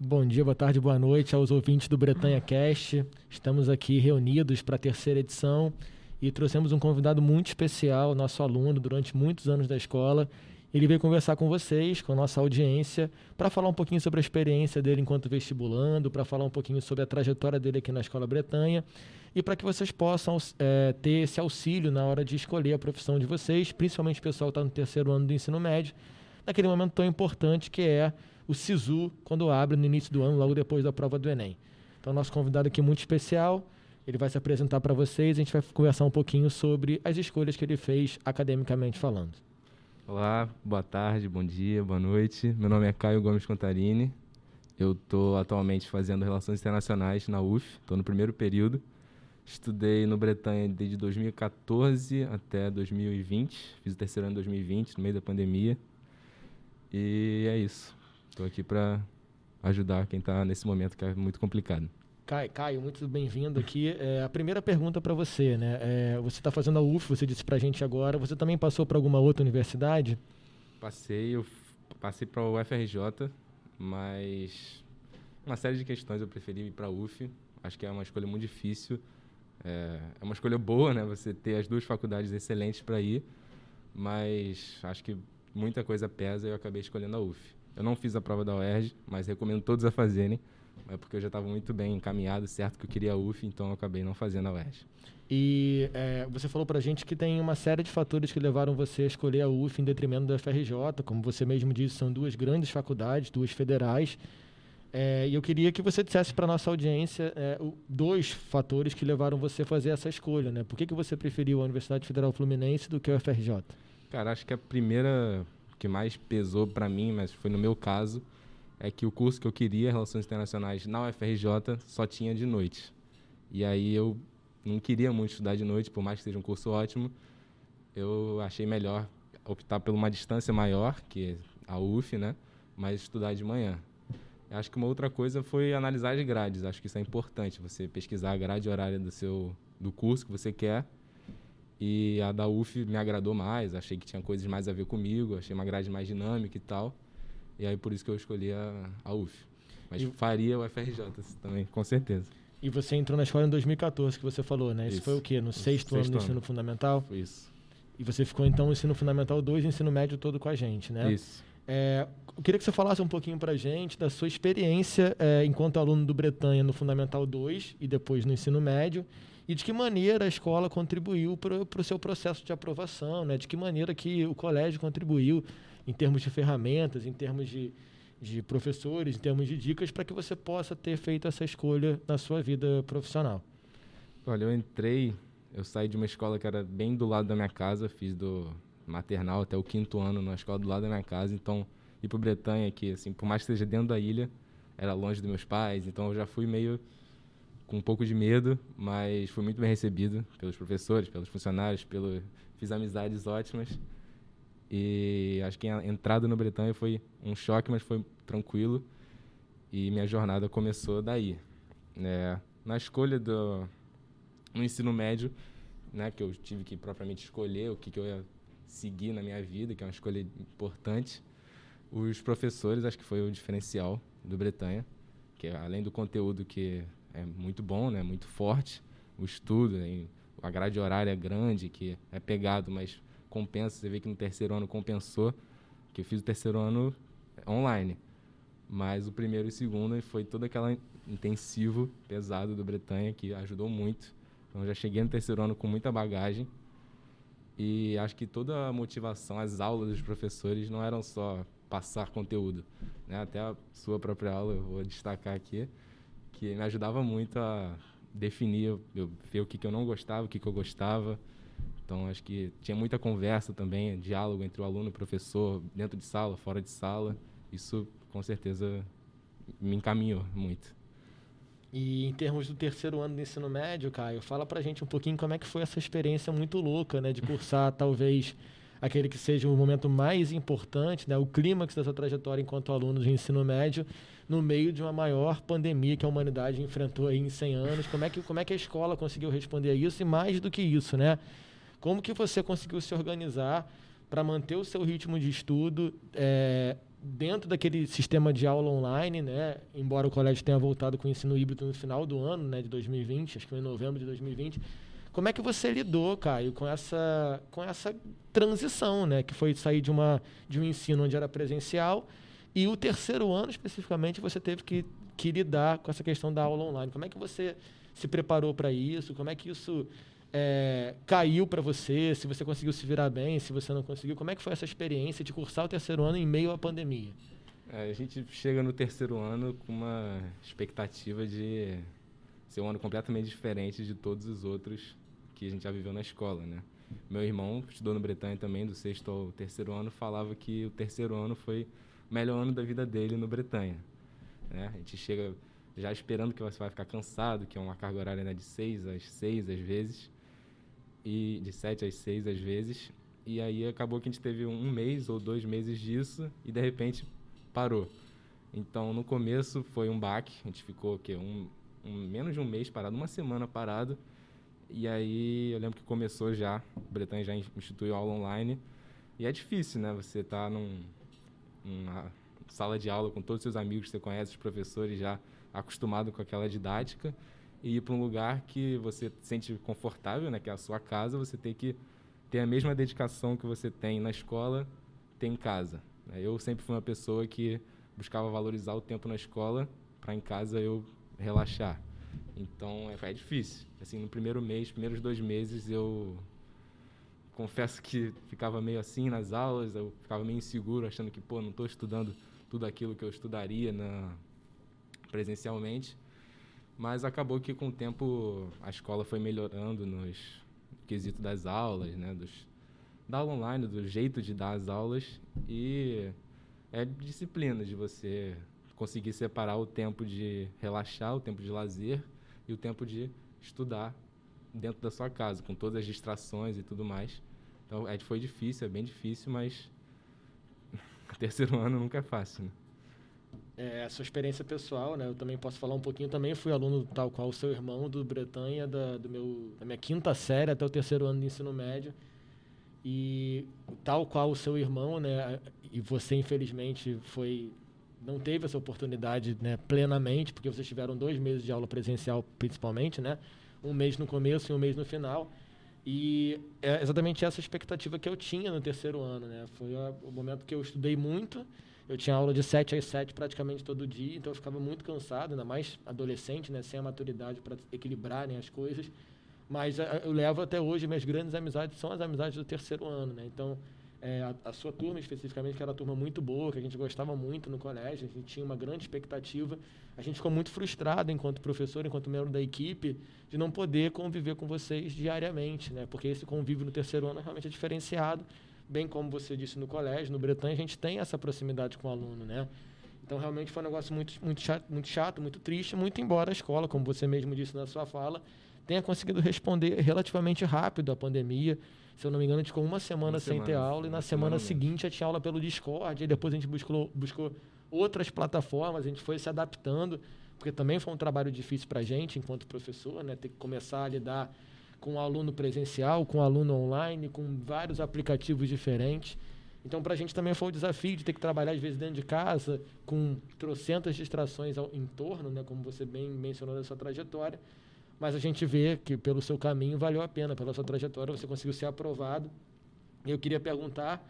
Bom dia, boa tarde, boa noite aos ouvintes do Bretanha Cast. Estamos aqui reunidos para a terceira edição e trouxemos um convidado muito especial, nosso aluno durante muitos anos da escola. Ele veio conversar com vocês, com a nossa audiência, para falar um pouquinho sobre a experiência dele enquanto vestibulando, para falar um pouquinho sobre a trajetória dele aqui na Escola Bretanha e para que vocês possam é, ter esse auxílio na hora de escolher a profissão de vocês, principalmente o pessoal que está no terceiro ano do ensino médio, naquele momento tão importante que é o SISU, quando abre no início do ano, logo depois da prova do Enem. Então, nosso convidado aqui muito especial, ele vai se apresentar para vocês, a gente vai conversar um pouquinho sobre as escolhas que ele fez academicamente falando. Olá, boa tarde, bom dia, boa noite. Meu nome é Caio Gomes Contarini. Eu estou atualmente fazendo Relações Internacionais na UF, estou no primeiro período. Estudei no Bretanha desde 2014 até 2020. Fiz o terceiro ano em 2020, no meio da pandemia. E é isso. Estou aqui para ajudar quem está nesse momento que é muito complicado. Caio, muito bem-vindo aqui. É, a primeira pergunta para você, né? É, você está fazendo a UF, você disse para a gente agora. Você também passou para alguma outra universidade? Passei, eu passei para o UFRJ, mas uma série de questões eu preferi ir para a UF. Acho que é uma escolha muito difícil. É, é uma escolha boa, né? Você ter as duas faculdades excelentes para ir, mas acho que muita coisa pesa e eu acabei escolhendo a UF. Eu não fiz a prova da UERJ, mas recomendo todos a fazerem é porque eu já estava muito bem encaminhado, certo que eu queria a UF, então eu acabei não fazendo a UERJ. E é, você falou para a gente que tem uma série de fatores que levaram você a escolher a UF em detrimento da FRJ, como você mesmo disse, são duas grandes faculdades, duas federais. É, e eu queria que você dissesse para nossa audiência é, dois fatores que levaram você a fazer essa escolha, né? Por que, que você preferiu a Universidade Federal Fluminense do que a FRJ? Cara, acho que a primeira que mais pesou para mim, mas foi no meu caso, é que o curso que eu queria, Relações Internacionais, na UFRJ, só tinha de noite. E aí eu não queria muito estudar de noite, por mais que seja um curso ótimo, eu achei melhor optar por uma distância maior, que é a UF, né? Mas estudar de manhã. Acho que uma outra coisa foi analisar as grades. Acho que isso é importante, você pesquisar a grade horária do seu do curso que você quer. E a da UF me agradou mais, achei que tinha coisas mais a ver comigo, achei uma grade mais dinâmica e tal. E aí por isso que eu escolhi a, a UF. Mas e... faria o FRJ também, com certeza. E você entrou na escola em 2014, que você falou, né? Isso, isso foi o quê? No sexto, sexto ano do ensino fundamental? Isso. E você ficou então no ensino fundamental 2 e ensino médio todo com a gente, né? Isso. É, eu queria que você falasse um pouquinho para gente da sua experiência é, enquanto aluno do Bretanha no Fundamental 2 e depois no ensino médio e de que maneira a escola contribuiu para o seu processo de aprovação, né? de que maneira que o colégio contribuiu em termos de ferramentas, em termos de, de professores, em termos de dicas, para que você possa ter feito essa escolha na sua vida profissional? Olha, eu entrei, eu saí de uma escola que era bem do lado da minha casa, fiz do maternal até o quinto ano na escola do lado da minha casa, então ir para Bretanha, que assim, por mais que esteja dentro da ilha, era longe dos meus pais, então eu já fui meio com um pouco de medo, mas fui muito bem recebido pelos professores, pelos funcionários, pelo fiz amizades ótimas e acho que a entrada no Bretanha foi um choque, mas foi tranquilo. E minha jornada começou daí. Né? Na escolha do no ensino médio, né, que eu tive que propriamente escolher o que, que eu ia seguir na minha vida, que é uma escolha importante. Os professores, acho que foi o diferencial do Bretanha, que além do conteúdo que é muito bom, né, muito forte, o estudo, né, a grade horária é grande, que é pegado, mas compensa. Você vê que no terceiro ano compensou, que eu fiz o terceiro ano online. Mas o primeiro e o segundo foi todo aquele intensivo, pesado do Bretanha, que ajudou muito. Então já cheguei no terceiro ano com muita bagagem. E acho que toda a motivação, as aulas dos professores não eram só passar conteúdo. Né? Até a sua própria aula, eu vou destacar aqui, que me ajudava muito a definir, eu, ver o que, que eu não gostava, o que, que eu gostava, então, acho que tinha muita conversa também, diálogo entre o aluno e o professor, dentro de sala, fora de sala. Isso, com certeza, me encaminhou muito. E em termos do terceiro ano do ensino médio, Caio, fala pra gente um pouquinho como é que foi essa experiência muito louca, né? De cursar, talvez, aquele que seja o momento mais importante, né? O clímax dessa trajetória enquanto aluno de ensino médio, no meio de uma maior pandemia que a humanidade enfrentou aí em 100 anos. Como é que, como é que a escola conseguiu responder a isso? E mais do que isso, né? Como que você conseguiu se organizar para manter o seu ritmo de estudo é, dentro daquele sistema de aula online, né? Embora o colégio tenha voltado com o ensino híbrido no final do ano, né, de 2020, acho que foi em novembro de 2020. Como é que você lidou, Caio, com essa com essa transição, né, que foi sair de uma de um ensino onde era presencial e o terceiro ano especificamente você teve que que lidar com essa questão da aula online. Como é que você se preparou para isso? Como é que isso é, caiu para você, se você conseguiu se virar bem, se você não conseguiu. Como é que foi essa experiência de cursar o terceiro ano em meio à pandemia? É, a gente chega no terceiro ano com uma expectativa de ser um ano completamente diferente de todos os outros que a gente já viveu na escola, né? Meu irmão estudou no Bretanha também, do sexto ao terceiro ano, falava que o terceiro ano foi o melhor ano da vida dele no Bretanha. Né? A gente chega já esperando que você vai ficar cansado, que é uma carga horária né, de seis às seis às vezes e de 7 às 6 às vezes. E aí acabou que a gente teve um mês ou dois meses disso e de repente parou. Então no começo foi um baque, a gente ficou o quê? Um, um, menos de um mês parado, uma semana parado. E aí eu lembro que começou já, o Bretanha já instituiu aula online. E é difícil, né? Você tá num, numa sala de aula com todos os seus amigos que você conhece, os professores já acostumado com aquela didática e ir para um lugar que você se sente confortável, né, que é a sua casa, você tem que ter a mesma dedicação que você tem na escola, tem em casa. Né. Eu sempre fui uma pessoa que buscava valorizar o tempo na escola para em casa eu relaxar. Então é, é difícil. Assim, no primeiro mês, primeiros dois meses, eu confesso que ficava meio assim nas aulas, eu ficava meio inseguro, achando que pô, não estou estudando tudo aquilo que eu estudaria na presencialmente. Mas acabou que com o tempo a escola foi melhorando nos quesitos das aulas, né, dos da aula online, do jeito de dar as aulas e é disciplina de você conseguir separar o tempo de relaxar, o tempo de lazer e o tempo de estudar dentro da sua casa, com todas as distrações e tudo mais. Então, é, foi difícil, é bem difícil, mas terceiro ano nunca é fácil, né? é, a sua experiência pessoal, né? Eu também posso falar um pouquinho. Também fui aluno tal qual o seu irmão do Bretanha, da, do meu, da minha quinta série até o terceiro ano de ensino médio. E tal qual o seu irmão, né? E você, infelizmente, foi não teve essa oportunidade né, plenamente, porque vocês tiveram dois meses de aula presencial, principalmente, né? Um mês no começo e um mês no final. E é exatamente essa expectativa que eu tinha no terceiro ano, né? Foi o momento que eu estudei muito eu tinha aula de 7 às 7 praticamente todo dia, então eu ficava muito cansado, ainda mais adolescente, né, sem a maturidade para equilibrarem as coisas. Mas eh, eu levo até hoje, minhas grandes amizades são as amizades do terceiro ano, né? Então, é, a, a, sua turma especificamente, que era uma turma muito boa, que a gente gostava muito no colégio, a gente tinha uma grande expectativa. A gente ficou muito frustrado enquanto professor, enquanto membro da equipe, de não poder conviver com vocês diariamente, né? Porque esse convívio no terceiro ano realmente é diferenciado bem como você disse no colégio, no Bretanha, a gente tem essa proximidade com o aluno, né? Então, realmente foi um negócio muito, muito, chato, muito chato, muito triste, muito embora a escola, como você mesmo disse na sua fala, tenha conseguido responder relativamente rápido à pandemia. Se eu não me engano, a gente ficou uma semana uma sem semana, ter aula e na semana, semana seguinte já tinha aula pelo Discord, e depois a gente buscou, buscou outras plataformas, a gente foi se adaptando, porque também foi um trabalho difícil para a gente, enquanto professor, né? ter que começar a lidar com o aluno presencial, com o aluno online, com vários aplicativos diferentes. Então, para a gente também foi o desafio de ter que trabalhar, às vezes, dentro de casa, com trocentas distrações ao, em torno, né, como você bem mencionou da sua trajetória. Mas a gente vê que, pelo seu caminho, valeu a pena, pela sua trajetória, você conseguiu ser aprovado. Eu queria perguntar,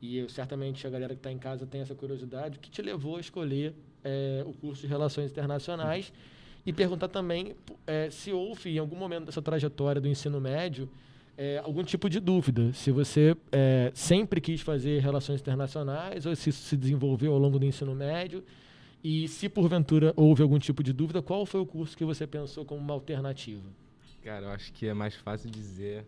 e eu, certamente a galera que está em casa tem essa curiosidade, o que te levou a escolher é, o curso de Relações Internacionais? E perguntar também é, se houve, em algum momento dessa trajetória do ensino médio, é, algum tipo de dúvida. Se você sempre quis fazer relações internacionais ou se isso se desenvolveu ao longo do ensino médio. E se porventura houve algum tipo de dúvida, qual foi o curso que você pensou como uma alternativa? Cara, eu acho que é mais fácil dizer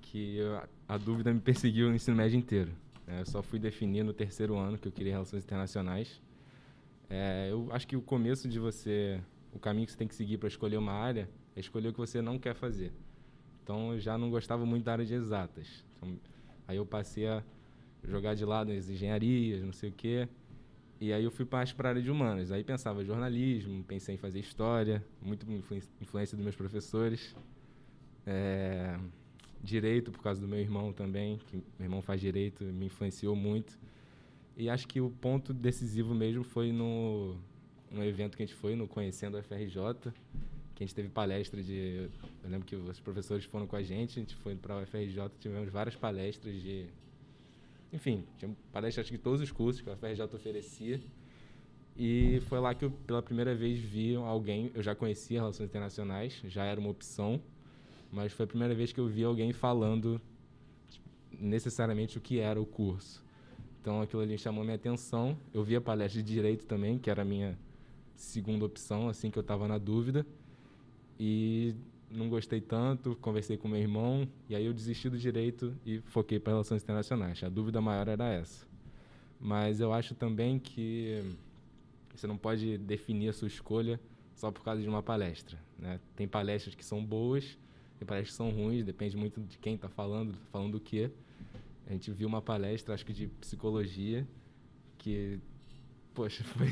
que eu, a dúvida me perseguiu o ensino médio inteiro. É, eu só fui definir no terceiro ano que eu queria relações internacionais. É, eu acho que o começo de você o caminho que você tem que seguir para escolher uma área é escolher o que você não quer fazer. Então, eu já não gostava muito da área de exatas. Então, aí eu passei a jogar de lado as engenharias, não sei o quê. E aí eu fui para a área de humanas. Aí pensava jornalismo, pensei em fazer história, muito influência dos meus professores. É, direito, por causa do meu irmão também, que meu irmão faz direito, me influenciou muito. E acho que o ponto decisivo mesmo foi no, no evento que a gente foi, no Conhecendo a FRJ, que a gente teve palestra de... Eu lembro que os professores foram com a gente, a gente foi para a UFRJ, tivemos várias palestras de... Enfim, tinha palestras de todos os cursos que a UFRJ oferecia. E foi lá que eu, pela primeira vez, vi alguém. Eu já conhecia relações internacionais, já era uma opção, mas foi a primeira vez que eu vi alguém falando necessariamente o que era o curso. Então aquilo ali chamou minha atenção. Eu vi a palestra de direito também, que era a minha segunda opção, assim que eu estava na dúvida. E não gostei tanto, conversei com meu irmão, e aí eu desisti do direito e foquei para relações internacionais. A dúvida maior era essa. Mas eu acho também que você não pode definir a sua escolha só por causa de uma palestra. Né? Tem palestras que são boas, tem palestras que são ruins, depende muito de quem está falando, falando o quê. A gente viu uma palestra, acho que de psicologia, que, poxa, foi,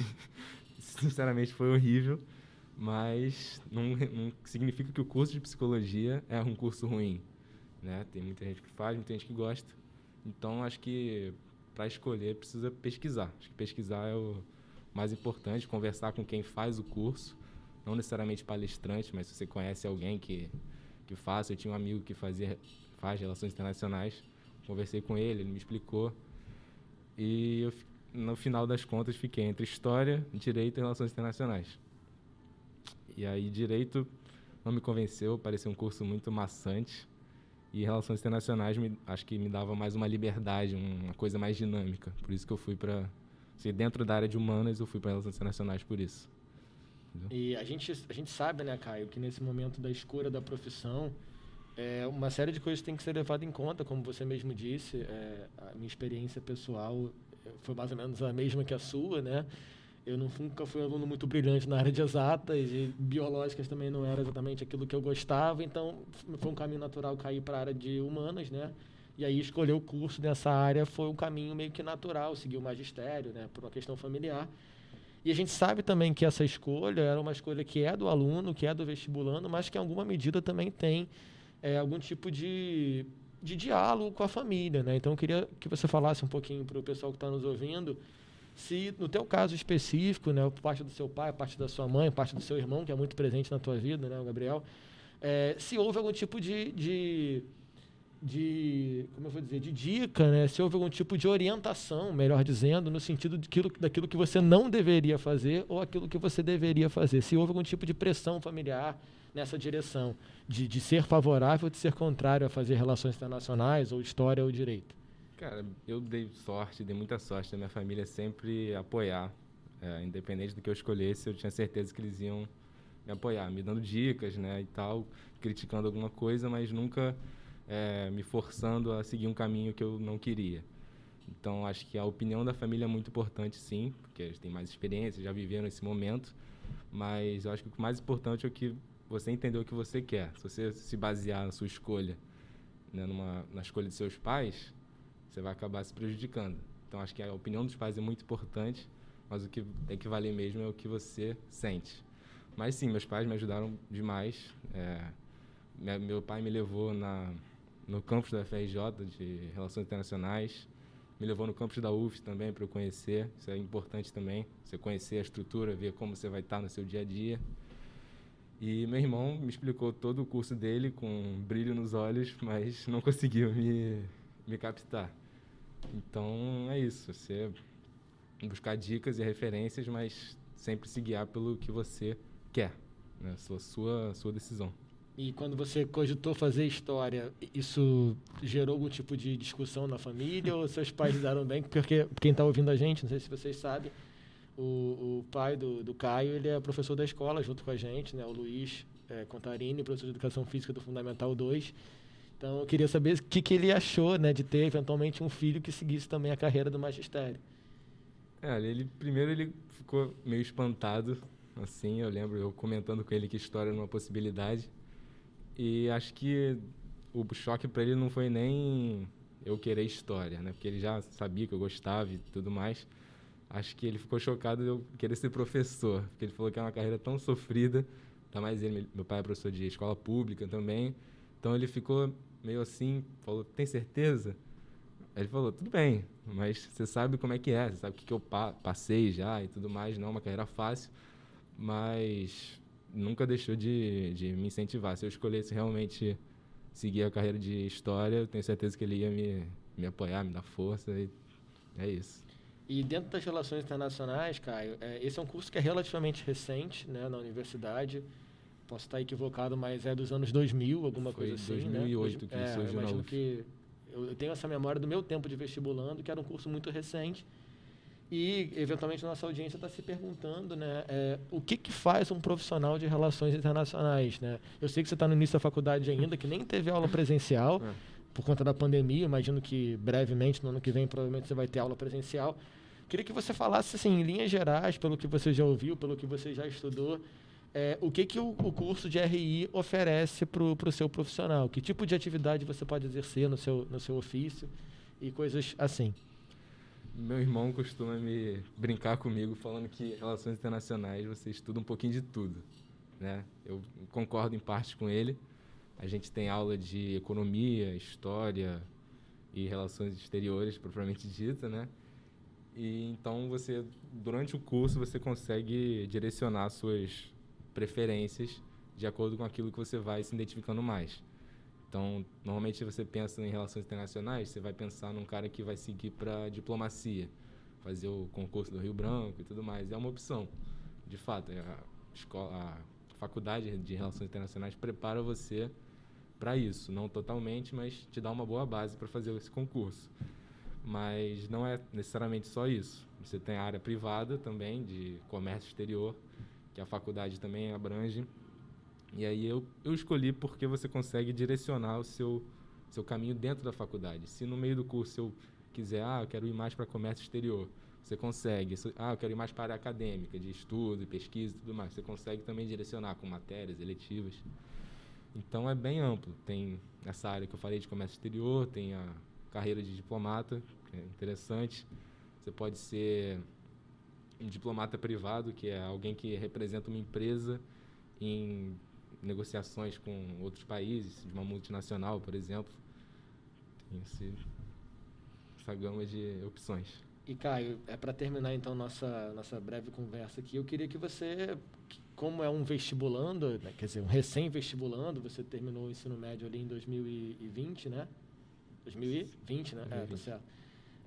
sinceramente foi horrível, mas não, não significa que o curso de psicologia é um curso ruim. Né? Tem muita gente que faz, muita gente que gosta. Então, acho que para escolher precisa pesquisar. Acho que pesquisar é o mais importante, conversar com quem faz o curso, não necessariamente palestrante, mas se você conhece alguém que, que faça. Eu tinha um amigo que fazia, faz relações internacionais, conversei com ele, ele me explicou. E eu, no final das contas, fiquei entre História, Direito e Relações Internacionais. E aí, Direito não me convenceu, parecia um curso muito maçante. E Relações Internacionais, me, acho que me dava mais uma liberdade, uma coisa mais dinâmica. Por isso que eu fui para se dentro da área de humanas, eu fui para relações internacionais por isso. E a gente, a gente sabe, né, Caio, que nesse momento da escolha da profissão, é, uma série de coisas tem que ser levada em conta, como você mesmo disse. É, a minha experiência pessoal foi mais ou menos a mesma que a sua, né? Eu não, nunca fui um aluno muito brilhante na área de exatas e biológicas também não era exatamente aquilo que eu gostava, então foi um caminho natural cair para a área de humanas, né? E aí escolher o curso nessa área foi um caminho meio que natural, seguir o magistério, né, por uma questão familiar. E a gente sabe também que essa escolha era uma escolha que é do aluno, que é do vestibulando, mas que em alguma medida também tem é, algum tipo de, de diálogo com a família, né? Então eu queria que você falasse um pouquinho para o pessoal que está nos ouvindo, se no teu caso específico, né, parte do seu pai, parte da sua mãe, parte do seu irmão, que é muito presente na tua vida, né, o Gabriel, é, se houve algum tipo de, de de, como eu vou dizer, de dica, né? Se houve algum tipo de orientação, melhor dizendo, no sentido daquilo, daquilo que você não deveria fazer ou aquilo que você deveria fazer. Se houve algum tipo de pressão familiar nessa direção, de, de ser favorável ou de ser contrário a fazer relações internacionais ou história ou direito. Cara, eu dei sorte, dei muita sorte da minha família sempre apoiar, é, independente do que eu escolhesse, eu tinha certeza que eles iam me apoiar, me dando dicas, né, e tal, criticando alguma coisa, mas nunca é, me forçando a seguir um caminho que eu não queria. Então, acho que a opinião da família é muito importante, sim, porque eles têm mais experiência, já viveram esse momento. Mas eu acho que o mais importante é o que você entender o que você quer. Se você se basear na sua escolha, né, numa, na escolha de seus pais, você vai acabar se prejudicando. Então, acho que a opinião dos pais é muito importante, mas o que tem que valer mesmo é o que você sente. Mas sim, meus pais me ajudaram demais. É, meu pai me levou na no campus da FRJ de Relações Internacionais. Me levou no campus da UF também para eu conhecer. Isso é importante também, você conhecer a estrutura, ver como você vai estar no seu dia a dia. E meu irmão me explicou todo o curso dele com um brilho nos olhos, mas não conseguiu me, me captar. Então é isso, você buscar dicas e referências, mas sempre se guiar pelo que você quer, né? sua, sua, sua decisão. E quando você cogitou fazer história, isso gerou algum tipo de discussão na família ou seus pais lidaram bem? Porque quem está ouvindo a gente, não sei se vocês sabem, o, o pai do, do Caio, ele é professor da escola junto com a gente, né? O Luiz é, Contarini, professor de Educação Física do Fundamental 2. Então, eu queria saber o que, que ele achou, né? De ter, eventualmente, um filho que seguisse também a carreira do magistério. É, ele primeiro ele ficou meio espantado, assim, eu lembro eu comentando com ele que história era uma possibilidade. E acho que o choque para ele não foi nem eu querer história, né? Porque ele já sabia que eu gostava e tudo mais. Acho que ele ficou chocado de eu querer ser professor, porque ele falou que é uma carreira tão sofrida. Ainda mais ele, meu pai é professor de escola pública também. Então ele ficou meio assim, falou: "Tem certeza?" Ele falou, tudo bem, mas você sabe como é que é, você sabe o que, que eu pa passei já e tudo mais, não é uma carreira fácil, mas nunca deixou de, de me incentivar. Se eu escolhesse realmente seguir a carreira de história, eu tenho certeza que ele ia me, me apoiar, me dar força e é isso. E dentro das relações internacionais, Caio, é, esse é um curso que é relativamente recente né, na universidade. Posso estar equivocado, mas é dos anos 2000, alguma Foi coisa assim, 2008 né? que é, surgiu imagino que eu tenho essa memória do meu tempo de vestibulando, que era um curso muito recente. E, eventualmente, a nossa audiência está se perguntando né, é, o que, que faz um profissional de relações internacionais. Né? Eu sei que você está no início da faculdade ainda, que nem teve aula presencial É. por conta da pandemia. Imagino que brevemente, no ano que vem, provavelmente você vai ter aula presencial. Queria que você falasse, assim, em linhas gerais, pelo que você já ouviu, pelo que você já estudou, é, o que, que o, o curso de RI oferece para o seu profissional? Que tipo de atividade você pode exercer no seu, no seu ofício e coisas assim? Meu irmão costuma me brincar comigo falando que relações internacionais você estuda um pouquinho de tudo, né? Eu concordo em parte com ele. A gente tem aula de economia, história e relações exteriores propriamente dita, né? E então você durante o curso você consegue direcionar suas preferências de acordo com aquilo que você vai se identificando mais. Então, normalmente você pensa em relações internacionais, você vai pensar num cara que vai seguir para diplomacia, fazer o concurso do Rio Branco e tudo mais. É uma opção, de fato. é A, escola, a faculdade de relações internacionais prepara você para isso, não totalmente, mas te dá uma boa base para fazer esse concurso. Mas não é necessariamente só isso. Você tem a área privada também, de comércio exterior, que a faculdade também abrange. E aí eu, eu escolhi porque você consegue direcionar o seu, seu caminho dentro da faculdade. Se no meio do curso eu quiser, ah, eu quero ir mais para comércio exterior, você consegue. Se- Ah, eu quero ir mais para a área acadêmica, de estudo, pesquisa e tudo mais. Você consegue também direcionar com matérias, eletivas. Então é bem amplo. Tem essa área que eu falei de comércio exterior, tem a carreira de diplomata, que é interessante. Você pode ser diplomata privado, que é alguém que representa uma empresa em negociações com outros países, de uma multinacional, por exemplo. Tem esse, essa gama de opções. E Caio, é para terminar então nossa nossa breve conversa aqui, eu queria que você, como é um vestibulando, né, quer dizer, um recém-vestibulando, você terminou o ensino médio ali em 2020, né? 2020, né? É, tá 2020. certo.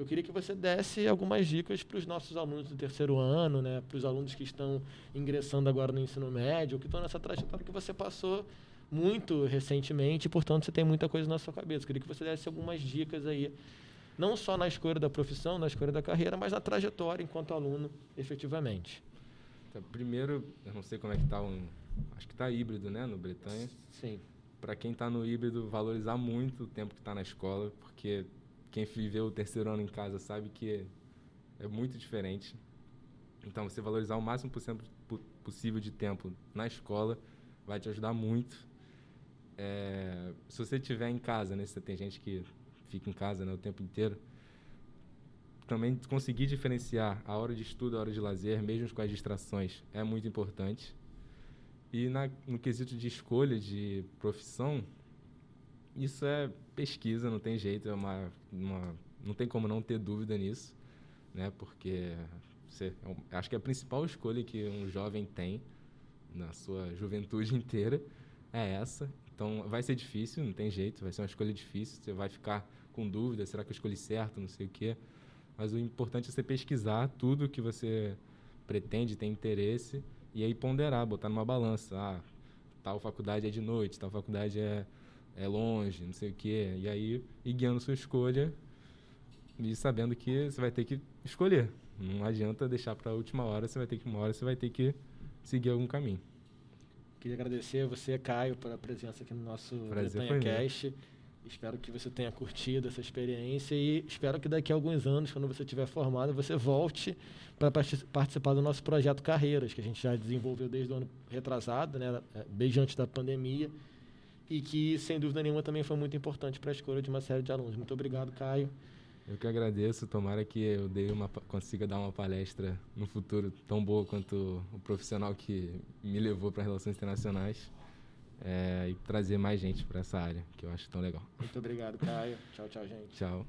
Eu queria que você desse algumas dicas para os nossos alunos do terceiro ano, né? Para os alunos que estão ingressando agora no ensino médio, que estão nessa trajetória que você passou muito recentemente, portanto você tem muita coisa na sua cabeça. Eu queria que você desse algumas dicas aí não só na escolha da profissão, na escolha da carreira, mas na trajetória enquanto aluno, efetivamente. Então, primeiro, eu não sei como é que está um... Acho que está híbrido, né, no Bretanha. Sim. para quem está no híbrido, valorizar muito o tempo que está na escola, porque quem viveu o terceiro ano em casa sabe que é muito diferente. Então, você valorizar o máximo possível de tempo na escola vai te ajudar muito. É, se você estiver em casa, né, se tem gente que fica em casa né, o tempo inteiro, também conseguir diferenciar a hora de estudo, a hora de lazer, mesmo com as distrações, é muito importante. E na, no quesito de escolha de profissão, isso é pesquisa, não tem jeito, é uma, uma, não tem como não ter dúvida nisso, né? Porque você, é acho que a principal escolha que um jovem tem na sua juventude inteira é essa. Então vai ser difícil, não tem jeito, vai ser uma escolha difícil, você vai ficar com dúvida, será que eu escolhi certo, não sei o quê. Mas o importante é você pesquisar tudo que você pretende, tem interesse, e aí ponderar, botar numa balança. Ah, tal faculdade é de noite, tal faculdade é, é longe, não sei o quê. E aí ir guiando sua escolha e sabendo que você vai ter que escolher. Não adianta deixar para a última hora, você vai ter que uma hora você vai ter que seguir algum caminho. Queria agradecer a você, Caio, pela presença aqui no nosso. Cast. Espero que você tenha curtido essa experiência e espero que daqui a alguns anos, quando você estiver formado, você volte para participar do nosso projeto Carreiras, que a gente já desenvolveu desde o ano retrasado, né, desde antes da pandemia, e que, sem dúvida nenhuma, também foi muito importante para a escolha de uma série de alunos. Muito obrigado, Caio. Eu que agradeço, tomara que eu dei uma, consiga dar uma palestra no futuro tão boa quanto o profissional que me levou para relações internacionais é, e trazer mais gente para essa área, que eu acho tão legal. Muito obrigado, Caio. Tchau, tchau, gente. Tchau.